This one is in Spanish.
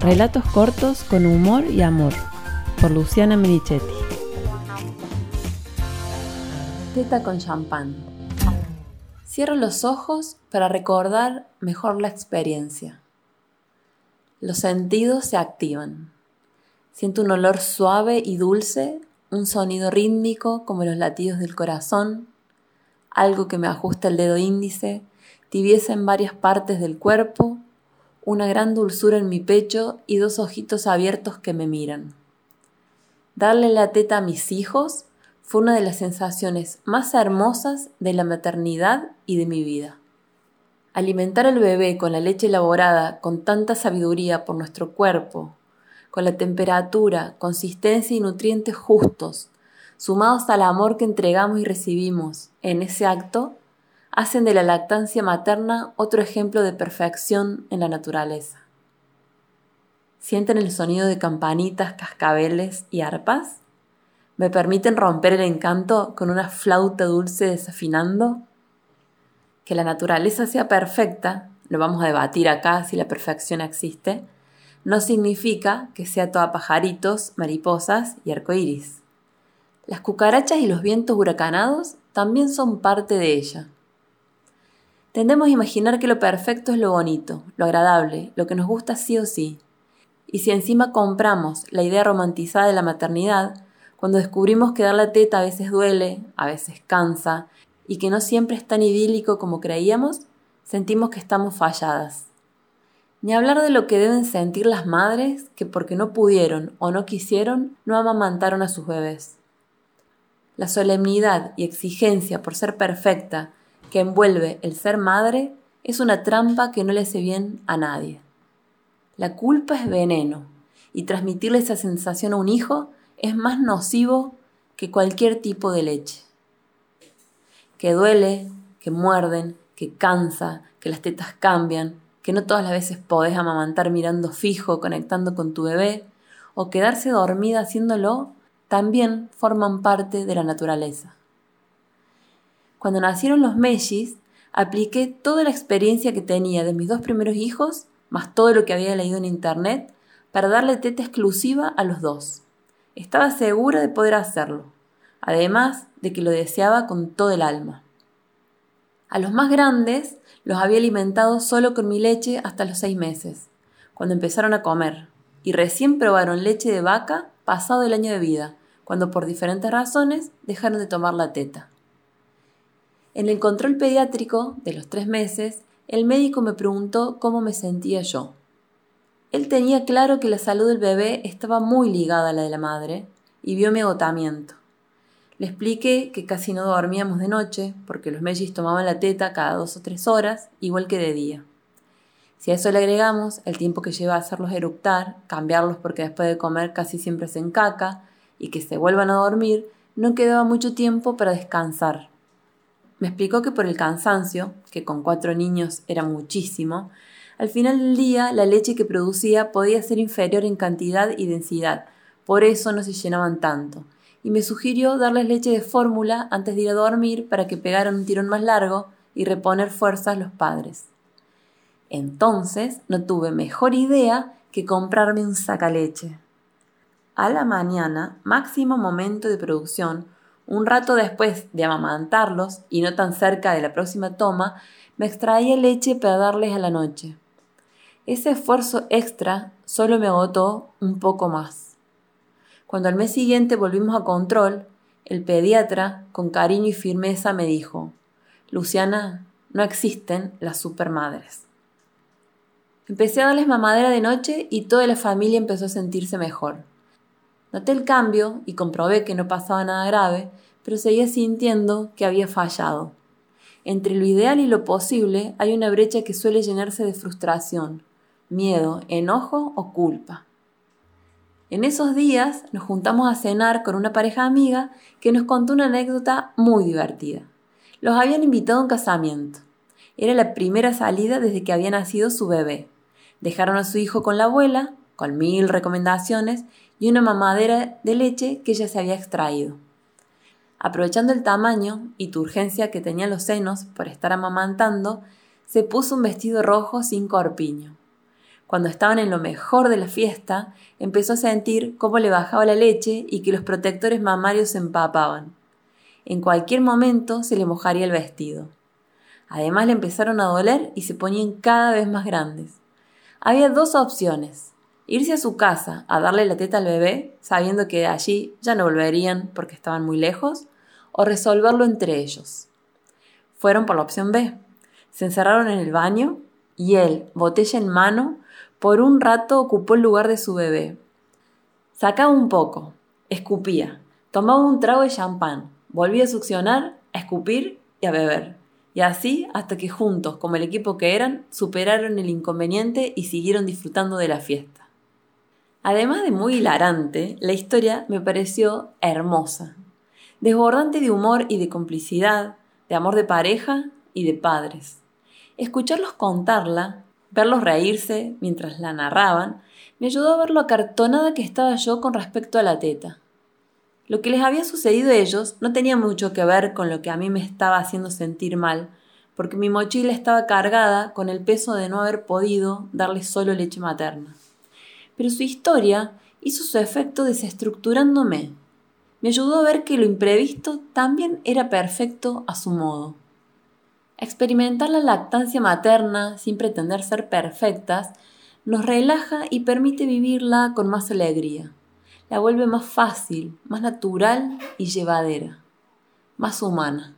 Relatos cortos con humor y amor, por Luciana Merichetti. Teta con champán. Cierro los ojos para recordar mejor la experiencia. Los sentidos se activan. Siento un olor suave y dulce, un sonido rítmico como los latidos del corazón, algo que me ajusta el dedo índice, tibieza en varias partes del cuerpo, una gran dulzura en mi pecho y dos ojitos abiertos que me miran. Darle la teta a mis hijos fue una de las sensaciones más hermosas de la maternidad y de mi vida. Alimentar al bebé con la leche elaborada con tanta sabiduría por nuestro cuerpo, con la temperatura, consistencia y nutrientes justos, sumados al amor que entregamos y recibimos en ese acto, hacen de la lactancia materna otro ejemplo de perfección en la naturaleza. ¿Sienten el sonido de campanitas, cascabeles y arpas? ¿Me permiten romper el encanto con una flauta dulce desafinando? Que la naturaleza sea perfecta, lo vamos a debatir acá si la perfección existe, no significa que sea toda pajaritos, mariposas y arcoíris. Las cucarachas y los vientos huracanados también son parte de ella. Tendemos a imaginar que lo perfecto es lo bonito, lo agradable, lo que nos gusta sí o sí. Y si encima compramos la idea romantizada de la maternidad, cuando descubrimos que dar la teta a veces duele, a veces cansa, y que no siempre es tan idílico como creíamos, sentimos que estamos falladas. Ni hablar de lo que deben sentir las madres que porque no pudieron o no quisieron no amamantaron a sus bebés. La solemnidad y exigencia por ser perfecta que envuelve el ser madre es una trampa que no le hace bien a nadie. La culpa es veneno y transmitirle esa sensación a un hijo es más nocivo que cualquier tipo de leche. Que duele, que muerden, que cansa, que las tetas cambian, que no todas las veces podés amamantar mirando fijo, conectando con tu bebé, o quedarse dormida haciéndolo también forman parte de la naturaleza. Cuando nacieron los mellis, apliqué toda la experiencia que tenía de mis dos primeros hijos, más todo lo que había leído en internet, para darle teta exclusiva a los dos. Estaba segura de poder hacerlo, además de que lo deseaba con todo el alma. A los más grandes los había alimentado solo con mi leche hasta los seis meses, cuando empezaron a comer, y recién probaron leche de vaca pasado el año de vida, cuando por diferentes razones dejaron de tomar la teta. En el control pediátrico de los tres meses, el médico me preguntó cómo me sentía yo. Él tenía claro que la salud del bebé estaba muy ligada a la de la madre y vio mi agotamiento. Le expliqué que casi no dormíamos de noche porque los mellis tomaban la teta cada dos o tres horas, igual que de día. Si a eso le agregamos el tiempo que lleva a hacerlos eructar, cambiarlos porque después de comer casi siempre se encaca, y que se vuelvan a dormir, no quedaba mucho tiempo para descansar. Me explicó que por el cansancio, que con cuatro niños era muchísimo, al final del día la leche que producía podía ser inferior en cantidad y densidad, por eso no se llenaban tanto, y me sugirió darles leche de fórmula antes de ir a dormir para que pegaran un tirón más largo y reponer fuerzas los padres. Entonces no tuve mejor idea que comprarme un sacaleche. A la mañana, máximo momento de producción, un rato después de amamantarlos y no tan cerca de la próxima toma, me extraía leche para darles a la noche. Ese esfuerzo extra solo me agotó un poco más. Cuando al mes siguiente volvimos a control, el pediatra, con cariño y firmeza, me dijo, Luciana, no existen las supermadres. Empecé a darles mamadera de noche y toda la familia empezó a sentirse mejor. Noté el cambio y comprobé que no pasaba nada grave, pero seguía sintiendo que había fallado. Entre lo ideal y lo posible hay una brecha que suele llenarse de frustración, miedo, enojo o culpa. En esos días nos juntamos a cenar con una pareja amiga que nos contó una anécdota muy divertida. Los habían invitado a un casamiento. Era la primera salida desde que había nacido su bebé. Dejaron a su hijo con la abuela, con mil recomendaciones, y una mamadera de leche que ella se había extraído. Aprovechando el tamaño y turgencia que tenían los senos por estar amamantando, se puso un vestido rojo sin corpiño. Cuando estaban en lo mejor de la fiesta, empezó a sentir cómo le bajaba la leche y que los protectores mamarios se empapaban. En cualquier momento se le mojaría el vestido. Además le empezaron a doler y se ponían cada vez más grandes. Había dos opciones. Irse a su casa a darle la teta al bebé, sabiendo que de allí ya no volverían porque estaban muy lejos, o resolverlo entre ellos. Fueron por la opción B. Se encerraron en el baño y él, botella en mano, por un rato ocupó el lugar de su bebé. Sacaba un poco, escupía, tomaba un trago de champán, volvía a succionar, a escupir y a beber. Y así hasta que juntos, como el equipo que eran, superaron el inconveniente y siguieron disfrutando de la fiesta. Además de muy hilarante, la historia me pareció hermosa, desbordante de humor y de complicidad, de amor de pareja y de padres. Escucharlos contarla, verlos reírse mientras la narraban, me ayudó a ver lo acartonada que estaba yo con respecto a la teta. Lo que les había sucedido a ellos no tenía mucho que ver con lo que a mí me estaba haciendo sentir mal, porque mi mochila estaba cargada con el peso de no haber podido darles solo leche materna. Pero su historia hizo su efecto desestructurándome, me ayudó a ver que lo imprevisto también era perfecto a su modo. Experimentar la lactancia materna sin pretender ser perfectas nos relaja y permite vivirla con más alegría. La vuelve más fácil, más natural y llevadera, más humana.